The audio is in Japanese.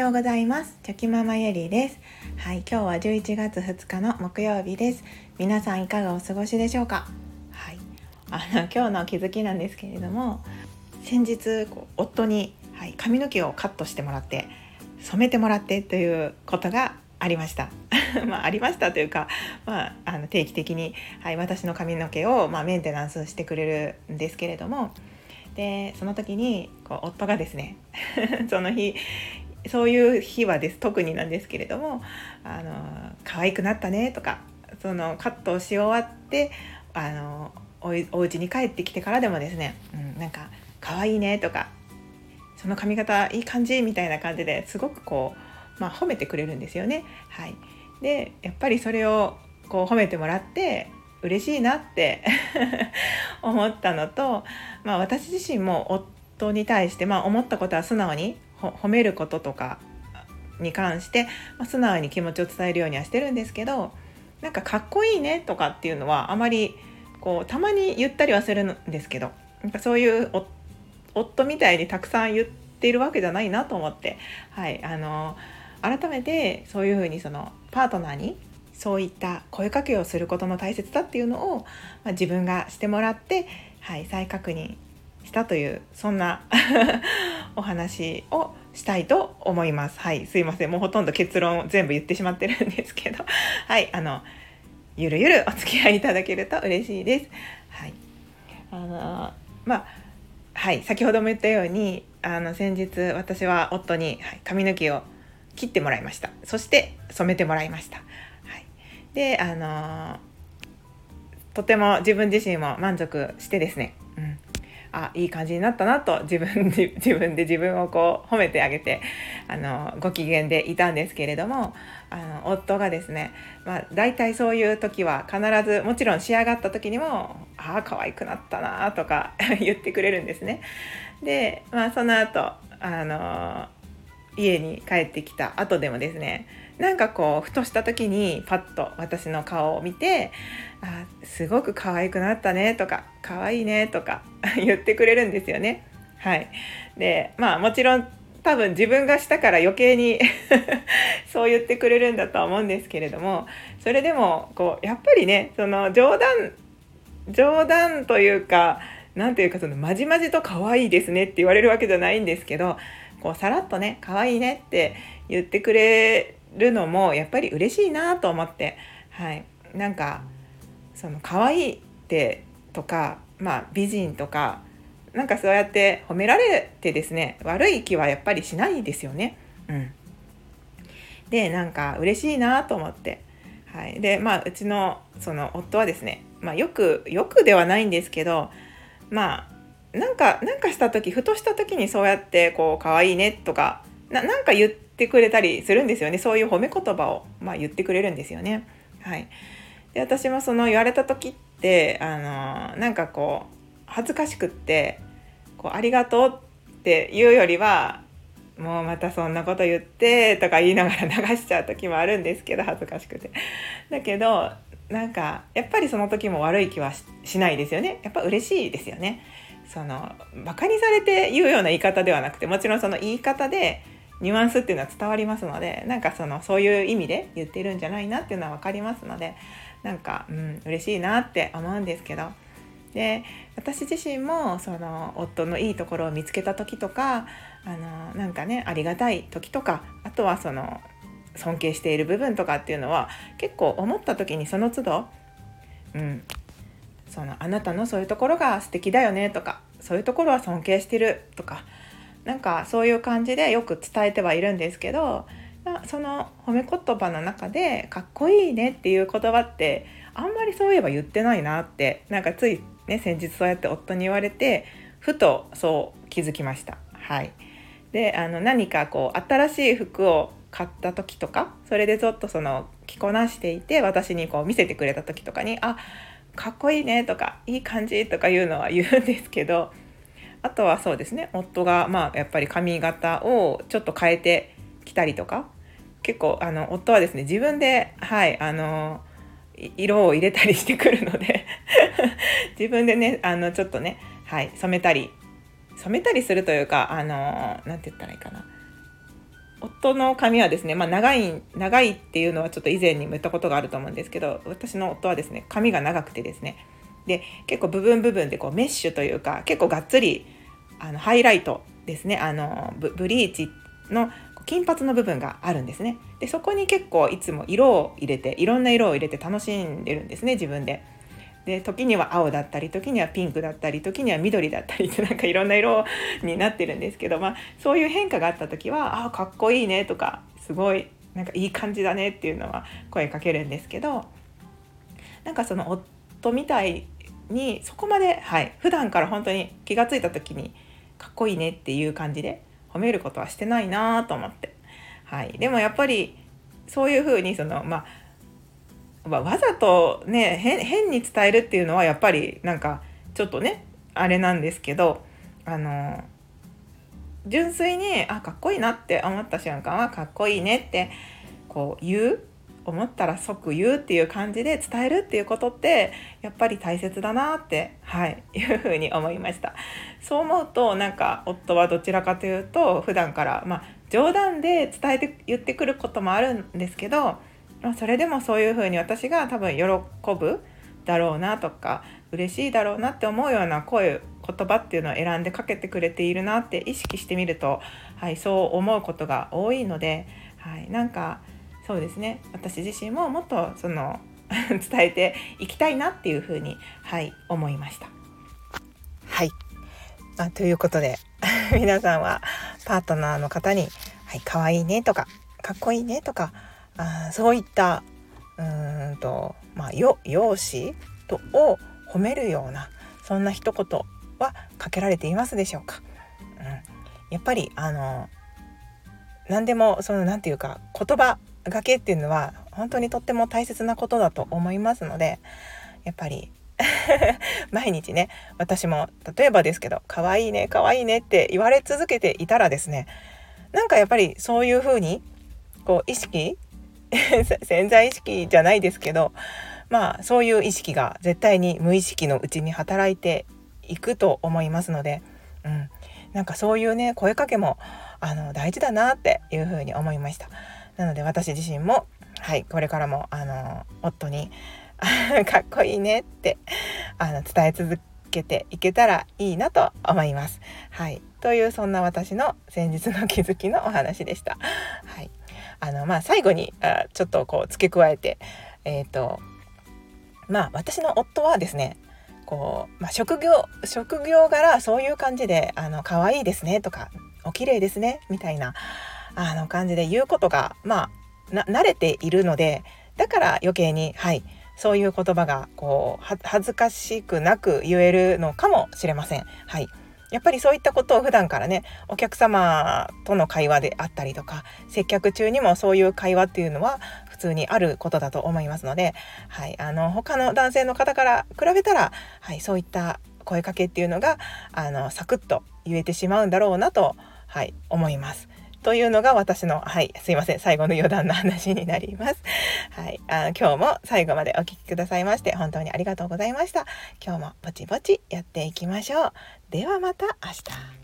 ようございます。チョキママゆりです。はい今日は11月2日の木曜日です。皆さんいかがお過ごしでしょうか？はい。あの今日の気づきなんですけれども先日こう夫に、はい、髪の毛をカットしてもらって染めてもらってということがありました。まあ、ありましたというか、まあ、あの定期的に、はい、私の髪の毛を、まあ、メンテナンスしてくれるんですけれどもでその時にこう夫がですね その日そういう日はです特になんですけれども「あの可愛くなったね」とかそのカットをし終わってあのおお家に帰ってきてからでもですね、うん、なんか「可愛いね」とか「その髪型いい感じ」みたいな感じですごくこう、まあ、褒めてくれるんですよね。はい、でやっぱりそれをこう褒めてもらって嬉しいなって 思ったのと、まあ、私自身も夫に対して、まあ、思ったことは素直に褒めることとかに関して、まあ、素直に気持ちを伝えるようにはしてるんですけどなんかかっこいいねとかっていうのはあまりこうたまに言ったりはするんですけどなんかそういう夫みたいにたくさん言っているわけじゃないなと思って、はい、あの改めてそういうふうにそのパートナーにそういった声かけをすることの大切さっていうのを、まあ、自分がしてもらって、はい、再確認したというそんな お話をしたいと思います。はい、すいません。もうほとんど結論全部言ってしまってるんですけど、はい、あのゆるゆるお付き合いいただけると嬉しいです。はい、あのまあはい先ほども言ったようにあの先日私は夫に、はい、髪の毛を切ってもらいました。そして染めてもらいました。はいであのとても自分自身も満足してですね、あいい感じになったなと自分で 自分で自分をこう褒めてあげてあのご機嫌でいたんですけれどもあの夫がですね、まあ、大体そういう時は必ずもちろん仕上がった時にも「ああ可愛くなったな」とか 言ってくれるんですね。で、まあ、その後あの家に帰ってきた後でもですねなんかこうふとした時にパッと私の顔を見て「あすごく可愛くなったね」とか「可愛いね」とか 言ってくれるんですよね。はい、でまあもちろん多分自分がしたから余計に そう言ってくれるんだとは思うんですけれどもそれでもこうやっぱりねその冗談冗談というか何ていうかそのまじまじと可愛いですねって言われるわけじゃないんですけどこうさらっとね可愛いねって言ってくれるのもやっぱり嬉しいなと思って、はい、なんかその可愛いってとか、まあ、美人とかなんかそうやって褒められてですね悪い気はやっぱりしないですよね。うん、でなんか嬉しいなと思って、はい、でまあうちのその夫はですね、まあ、よくよくではないんですけどまあなんかなんかした時ふとした時にそうやってこう可愛いねとかななんか言ってくれたりするんですよねそういう褒め言葉を、まあ、言ってくれるんですよね。はい、で私もその言われた時ってあのなんかこう恥ずかしくってこう「ありがとう」って言うよりはもうまたそんなこと言ってとか言いながら流しちゃう時もあるんですけど恥ずかしくて。だけどなんかやっぱりその時も悪い気はしないですよね。やっぱ嬉しいですよね。そのバカにされて言うような言い方ではなくてもちろんその言い方でニュアンスっていうのは伝わりますのでなんかそのそういう意味で言ってるんじゃないなっていうのは分かりますのでなんか、うん、嬉しいなって思うんですけど。で私自身もその夫のいいところを見つけた時とかあのなんかねありがたい時とかあとはその尊敬している部分とかっていうのは結構思った時にその都度、うん、そのあなたのそういうところが素敵だよねとかそういうところは尊敬してるとかなんかそういう感じでよく伝えてはいるんですけどその褒め言葉の中で「かっこいいね」っていう言葉ってあんまりそういえば言ってないなってなんかついね先日そうやって夫に言われてふとそう気づきました。はい、であの何かこう新しい服を買った時とかそれでちょっとその着こなしていて私にこう見せてくれた時とかに「あかっこいいね」とか「いい感じ」とか言うのは言うんですけどあとはそうですね。夫がまあやっぱり髪型をちょっと変えてきたりとか。結構あの夫はですね自分ではいあの色を入れたりしてくるので。自分でねあのちょっとねはい染めたり。染めたりするというかあの何て言ったらいいかな。夫の髪はですね、まあ、長い長いっていうのはちょっと以前にも言ったことがあると思うんですけど私の夫はですね髪が長くてですねで結構部分部分でこうメッシュというか結構がっつりあのハイライトですねあのブリーチの金髪の部分があるんですねでそこに結構いつも色を入れていろんな色を入れて楽しんでるんですね自分で。で時には青だったり時にはピンクだったり時には緑だったりってなんかいろんな色になってるんですけど、まあ、そういう変化があった時は「あかっこいいね」とか「すごいなんかいい感じだね」っていうのは声かけるんですけどなんかその夫みたいにそこまではい普段から本当に気が付いた時にかっこいいねっていう感じで褒めることはしてないなと思って、はい、でもやっぱりそういうふうにそのまあわざとね変に伝えるっていうのはやっぱりなんかちょっとねあれなんですけどあの純粋にあかっこいいなって思った瞬間はかっこいいねってこう言う。思ったら即言うっていう感じで伝えるっていうことってやっぱり大切だなってはい いうふうに思いました。そう思うとなんか夫はどちらかというと普段からまあ冗談で伝えて言ってくることもあるんですけどそれでもそういうふうに私が多分喜ぶだろうなとか嬉しいだろうなって思うような声言葉っていうのを選んでかけてくれているなって意識してみると、はい、そう思うことが多いので、はい、なんかそうですね。私自身ももっとその 伝えていきたいなっていうふうに、はい、思いました。はい、まあ、ということで 皆さんはパートナーの方に「はい、可愛いね」とか「かっこいいね」とかあそういったうんと、まあ、よ容姿とを褒めるようなそんな一言はかけられていますでしょうか、うん、やっぱりあの何でもその何て言うか言葉崖っていうのは本当にとっても大切なことだと思いますのでやっぱり 毎日ね私も例えばですけど「可愛いね可愛いね」って言われ続けていたらですねなんかやっぱりそういう風にこう意識 潜在意識じゃないですけどまあそういう意識が絶対に無意識のうちに働いていくと思いますので、うん、なんかそういうね声かけもあの大事だなっていうふうに思いました。なので私自身もはいこれからもあの夫に かっこいいねってあの伝え続けていけたらいいなと思います。はいというそんな私の先日の気づきのお話でした。はいあのまあ最後にあちょっとこう付け加えてえっ、ー、とまあ私の夫はですねこう、まあ、職業職業柄そういう感じで「あの可愛いですね」とか「お綺麗ですね」みたいなあの感じで言うことがまあ慣れているのでだから余計にはいそういう言葉がこう恥ずかしくなく言えるのかもしれません。はいやっぱりそういったことを普段からねお客様との会話であったりとか接客中にもそういう会話っていうのは普通にあることだと思いますので、はい、あの他の男性の方から比べたら、はい、そういった声かけっていうのがあのサクッと言えてしまうんだろうなと、はい、思います。というのが私の、はい、すいません、最後の余談の話になります。はい、あ今日も最後までお聴きくださいまして、本当にありがとうございました。今日もぼちぼちやっていきましょう。ではまた明日。